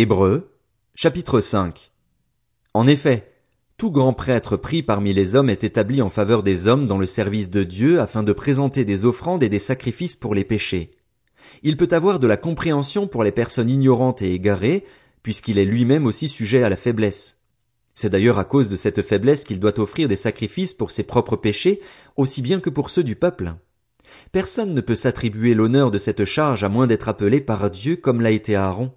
Hébreux, chapitre 5 En effet, tout grand prêtre pris parmi les hommes est établi en faveur des hommes dans le service de Dieu afin de présenter des offrandes et des sacrifices pour les péchés. Il peut avoir de la compréhension pour les personnes ignorantes et égarées, puisqu'il est lui-même aussi sujet à la faiblesse. C'est d'ailleurs à cause de cette faiblesse qu'il doit offrir des sacrifices pour ses propres péchés, aussi bien que pour ceux du peuple. Personne ne peut s'attribuer l'honneur de cette charge à moins d'être appelé par Dieu comme l'a été Aaron.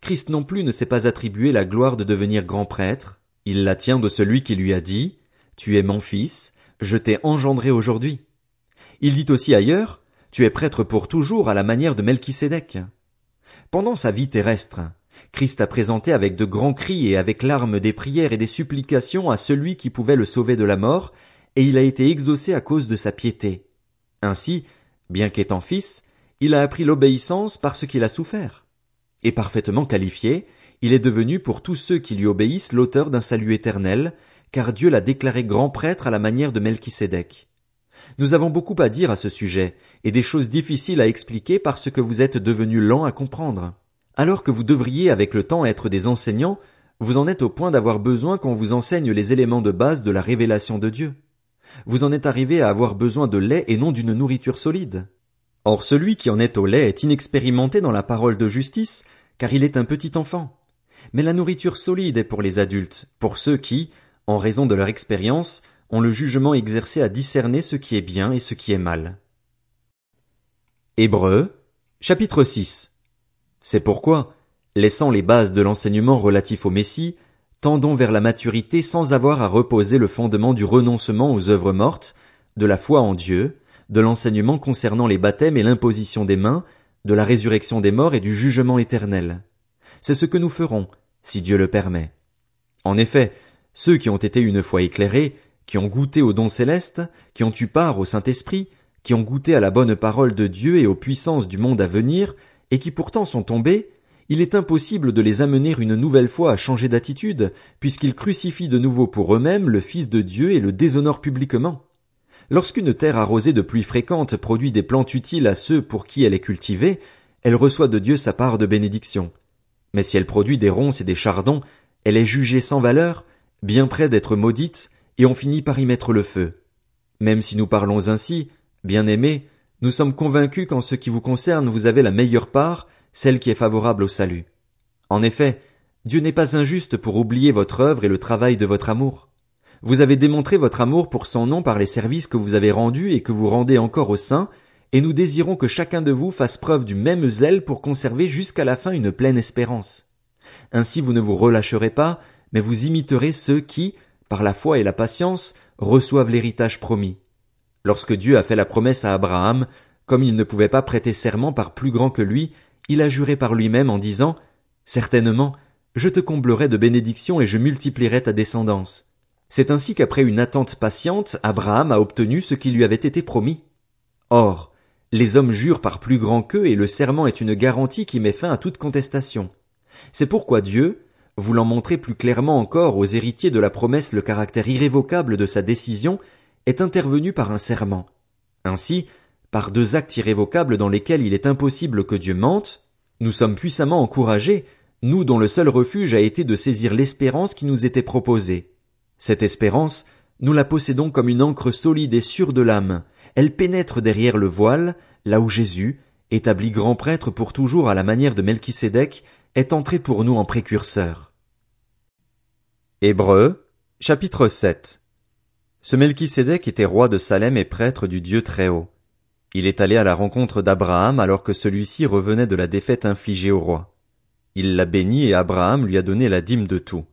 Christ non plus ne s'est pas attribué la gloire de devenir grand prêtre, il la tient de celui qui lui a dit, Tu es mon fils, je t'ai engendré aujourd'hui. Il dit aussi ailleurs, Tu es prêtre pour toujours à la manière de Melchisédek. Pendant sa vie terrestre, Christ a présenté avec de grands cris et avec larmes des prières et des supplications à celui qui pouvait le sauver de la mort, et il a été exaucé à cause de sa piété. Ainsi, bien qu'étant fils, il a appris l'obéissance parce qu'il a souffert. Et parfaitement qualifié, il est devenu pour tous ceux qui lui obéissent l'auteur d'un salut éternel, car Dieu l'a déclaré grand prêtre à la manière de Melchisédek. Nous avons beaucoup à dire à ce sujet, et des choses difficiles à expliquer parce que vous êtes devenus lents à comprendre. Alors que vous devriez avec le temps être des enseignants, vous en êtes au point d'avoir besoin qu'on vous enseigne les éléments de base de la révélation de Dieu. Vous en êtes arrivé à avoir besoin de lait et non d'une nourriture solide. Or celui qui en est au lait est inexpérimenté dans la parole de justice, car il est un petit enfant. Mais la nourriture solide est pour les adultes, pour ceux qui, en raison de leur expérience, ont le jugement exercé à discerner ce qui est bien et ce qui est mal. Hébreux, chapitre 6 c'est pourquoi, laissant les bases de l'enseignement relatif au Messie, tendons vers la maturité sans avoir à reposer le fondement du renoncement aux œuvres mortes, de la foi en Dieu, de l'enseignement concernant les baptêmes et l'imposition des mains, de la résurrection des morts et du jugement éternel. C'est ce que nous ferons, si Dieu le permet. En effet, ceux qui ont été une fois éclairés, qui ont goûté au don céleste, qui ont eu part au Saint-Esprit, qui ont goûté à la bonne parole de Dieu et aux puissances du monde à venir, et qui pourtant sont tombés, il est impossible de les amener une nouvelle fois à changer d'attitude, puisqu'ils crucifient de nouveau pour eux-mêmes le Fils de Dieu et le déshonorent publiquement. Lorsqu'une terre arrosée de pluies fréquentes produit des plantes utiles à ceux pour qui elle est cultivée, elle reçoit de Dieu sa part de bénédiction. Mais si elle produit des ronces et des chardons, elle est jugée sans valeur, bien près d'être maudite, et on finit par y mettre le feu. Même si nous parlons ainsi, bien aimés, nous sommes convaincus qu'en ce qui vous concerne vous avez la meilleure part, celle qui est favorable au salut. En effet, Dieu n'est pas injuste pour oublier votre œuvre et le travail de votre amour. Vous avez démontré votre amour pour son nom par les services que vous avez rendus et que vous rendez encore au sein, et nous désirons que chacun de vous fasse preuve du même zèle pour conserver jusqu'à la fin une pleine espérance. Ainsi vous ne vous relâcherez pas, mais vous imiterez ceux qui, par la foi et la patience, reçoivent l'héritage promis. Lorsque Dieu a fait la promesse à Abraham, comme il ne pouvait pas prêter serment par plus grand que lui, il a juré par lui-même en disant Certainement, je te comblerai de bénédictions et je multiplierai ta descendance. C'est ainsi qu'après une attente patiente, Abraham a obtenu ce qui lui avait été promis. Or, les hommes jurent par plus grand qu'eux et le serment est une garantie qui met fin à toute contestation. C'est pourquoi Dieu, voulant montrer plus clairement encore aux héritiers de la promesse le caractère irrévocable de sa décision, est intervenu par un serment. Ainsi, par deux actes irrévocables dans lesquels il est impossible que Dieu mente, nous sommes puissamment encouragés, nous dont le seul refuge a été de saisir l'espérance qui nous était proposée. Cette espérance, nous la possédons comme une encre solide et sûre de l'âme. Elle pénètre derrière le voile, là où Jésus, établi grand prêtre pour toujours à la manière de Melchisédek, est entré pour nous en précurseur. Hébreux, chapitre 7 ce Melchisédek était roi de Salem et prêtre du Dieu Très-Haut. Il est allé à la rencontre d'Abraham alors que celui-ci revenait de la défaite infligée au roi. Il l'a béni et Abraham lui a donné la dîme de tout.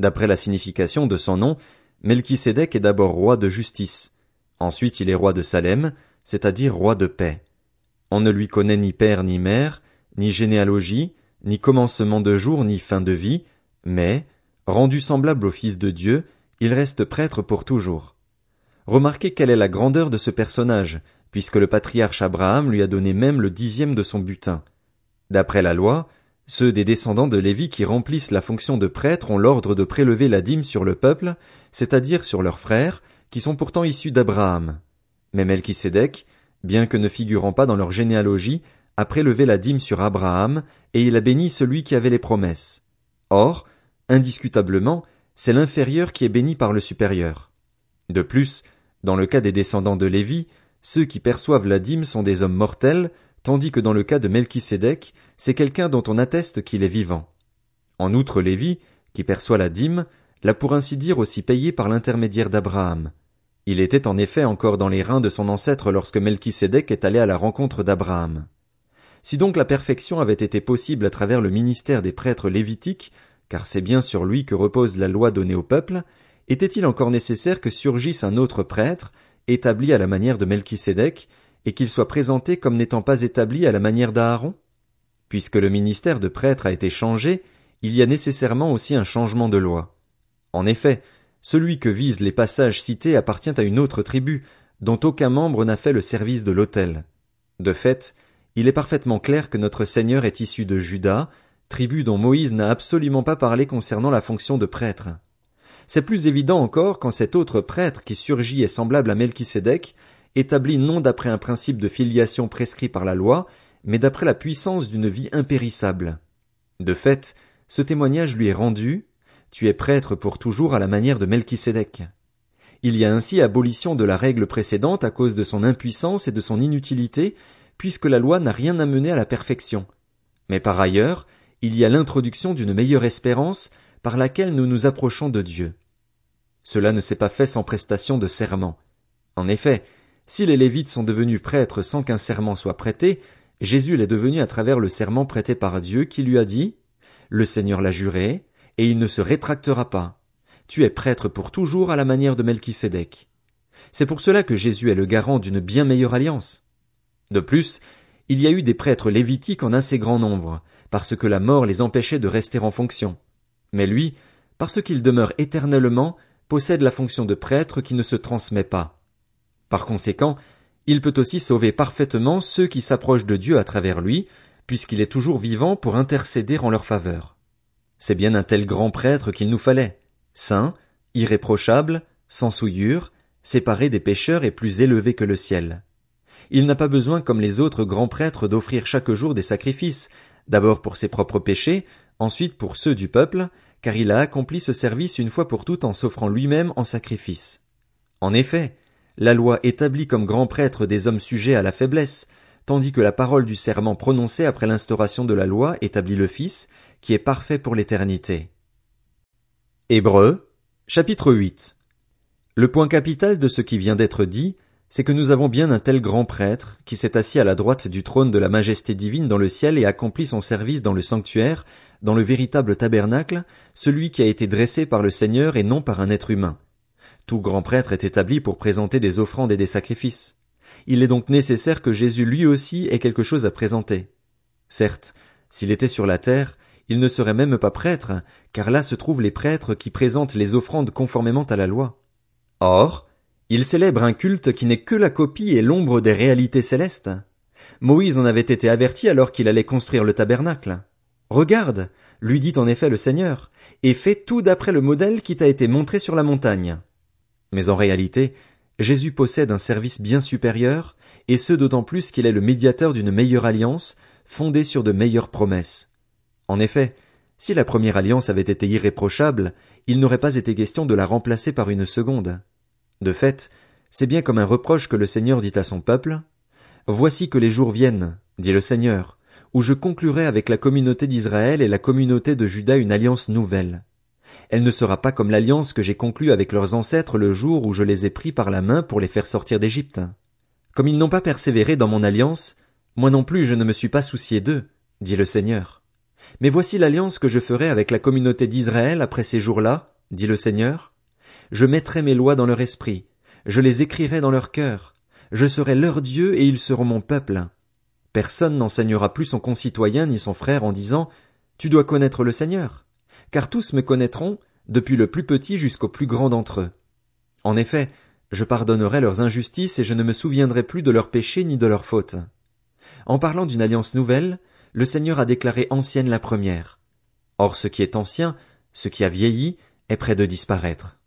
D'après la signification de son nom, Melchisédek est d'abord roi de justice. Ensuite il est roi de Salem, c'est-à-dire roi de paix. On ne lui connaît ni père ni mère, ni généalogie, ni commencement de jour ni fin de vie, mais, rendu semblable au Fils de Dieu, il reste prêtre pour toujours. Remarquez quelle est la grandeur de ce personnage, puisque le patriarche Abraham lui a donné même le dixième de son butin. D'après la loi, ceux des descendants de Lévi qui remplissent la fonction de prêtre ont l'ordre de prélever la dîme sur le peuple, c'est-à-dire sur leurs frères, qui sont pourtant issus d'Abraham. Mais Melchisédek, bien que ne figurant pas dans leur généalogie, a prélevé la dîme sur Abraham, et il a béni celui qui avait les promesses. Or, indiscutablement, c'est l'inférieur qui est béni par le supérieur. De plus, dans le cas des descendants de Lévi, ceux qui perçoivent la dîme sont des hommes mortels, tandis que dans le cas de Melchisédek, c'est quelqu'un dont on atteste qu'il est vivant. En outre, Lévi, qui perçoit la dîme, l'a pour ainsi dire aussi payé par l'intermédiaire d'Abraham. Il était en effet encore dans les reins de son ancêtre lorsque Melchisédek est allé à la rencontre d'Abraham. Si donc la perfection avait été possible à travers le ministère des prêtres lévitiques, car c'est bien sur lui que repose la loi donnée au peuple, était-il encore nécessaire que surgisse un autre prêtre, établi à la manière de Melchisédek, et qu'il soit présenté comme n'étant pas établi à la manière d'Aaron? Puisque le ministère de prêtre a été changé, il y a nécessairement aussi un changement de loi. En effet, celui que visent les passages cités appartient à une autre tribu, dont aucun membre n'a fait le service de l'autel. De fait, il est parfaitement clair que notre Seigneur est issu de Judas, tribu dont Moïse n'a absolument pas parlé concernant la fonction de prêtre. C'est plus évident encore quand cet autre prêtre qui surgit est semblable à Melchisédek, établi non d'après un principe de filiation prescrit par la loi, mais d'après la puissance d'une vie impérissable. De fait, ce témoignage lui est rendu, tu es prêtre pour toujours à la manière de Melchisédek. Il y a ainsi abolition de la règle précédente à cause de son impuissance et de son inutilité, puisque la loi n'a rien amené à la perfection. Mais par ailleurs, il y a l'introduction d'une meilleure espérance par laquelle nous nous approchons de Dieu. Cela ne s'est pas fait sans prestation de serment. En effet, si les Lévites sont devenus prêtres sans qu'un serment soit prêté, Jésus l'est devenu à travers le serment prêté par Dieu qui lui a dit Le Seigneur l'a juré, et il ne se rétractera pas. Tu es prêtre pour toujours à la manière de Melchisédek. C'est pour cela que Jésus est le garant d'une bien meilleure alliance. De plus, il y a eu des prêtres lévitiques en assez grand nombre, parce que la mort les empêchait de rester en fonction. Mais lui, parce qu'il demeure éternellement, possède la fonction de prêtre qui ne se transmet pas. Par conséquent, il peut aussi sauver parfaitement ceux qui s'approchent de Dieu à travers lui, puisqu'il est toujours vivant pour intercéder en leur faveur. C'est bien un tel grand prêtre qu'il nous fallait, saint, irréprochable, sans souillure, séparé des pécheurs et plus élevé que le ciel. Il n'a pas besoin comme les autres grands prêtres d'offrir chaque jour des sacrifices, d'abord pour ses propres péchés, ensuite pour ceux du peuple, car il a accompli ce service une fois pour toutes en s'offrant lui-même en sacrifice. En effet, la loi établit comme grand prêtre des hommes sujets à la faiblesse, tandis que la parole du serment prononcé après l'instauration de la loi établit le Fils, qui est parfait pour l'éternité. Hébreux, chapitre 8. Le point capital de ce qui vient d'être dit, c'est que nous avons bien un tel grand prêtre, qui s'est assis à la droite du trône de la majesté divine dans le ciel et accomplit son service dans le sanctuaire, dans le véritable tabernacle, celui qui a été dressé par le Seigneur et non par un être humain. Tout grand prêtre est établi pour présenter des offrandes et des sacrifices. Il est donc nécessaire que Jésus lui aussi ait quelque chose à présenter. Certes, s'il était sur la terre, il ne serait même pas prêtre, car là se trouvent les prêtres qui présentent les offrandes conformément à la loi. Or, il célèbre un culte qui n'est que la copie et l'ombre des réalités célestes. Moïse en avait été averti alors qu'il allait construire le tabernacle. Regarde, lui dit en effet le Seigneur, et fais tout d'après le modèle qui t'a été montré sur la montagne. Mais en réalité, Jésus possède un service bien supérieur, et ce d'autant plus qu'il est le médiateur d'une meilleure alliance, fondée sur de meilleures promesses. En effet, si la première alliance avait été irréprochable, il n'aurait pas été question de la remplacer par une seconde. De fait, c'est bien comme un reproche que le Seigneur dit à son peuple. Voici que les jours viennent, dit le Seigneur, où je conclurai avec la communauté d'Israël et la communauté de Juda une alliance nouvelle. Elle ne sera pas comme l'alliance que j'ai conclue avec leurs ancêtres le jour où je les ai pris par la main pour les faire sortir d'Égypte. Comme ils n'ont pas persévéré dans mon alliance, moi non plus je ne me suis pas soucié d'eux, dit le Seigneur. Mais voici l'alliance que je ferai avec la communauté d'Israël après ces jours-là, dit le Seigneur. Je mettrai mes lois dans leur esprit, je les écrirai dans leur cœur, je serai leur Dieu et ils seront mon peuple. Personne n'enseignera plus son concitoyen ni son frère en disant Tu dois connaître le Seigneur, car tous me connaîtront, depuis le plus petit jusqu'au plus grand d'entre eux. En effet, je pardonnerai leurs injustices et je ne me souviendrai plus de leurs péchés ni de leurs fautes. En parlant d'une alliance nouvelle, le Seigneur a déclaré ancienne la première. Or ce qui est ancien, ce qui a vieilli, est près de disparaître.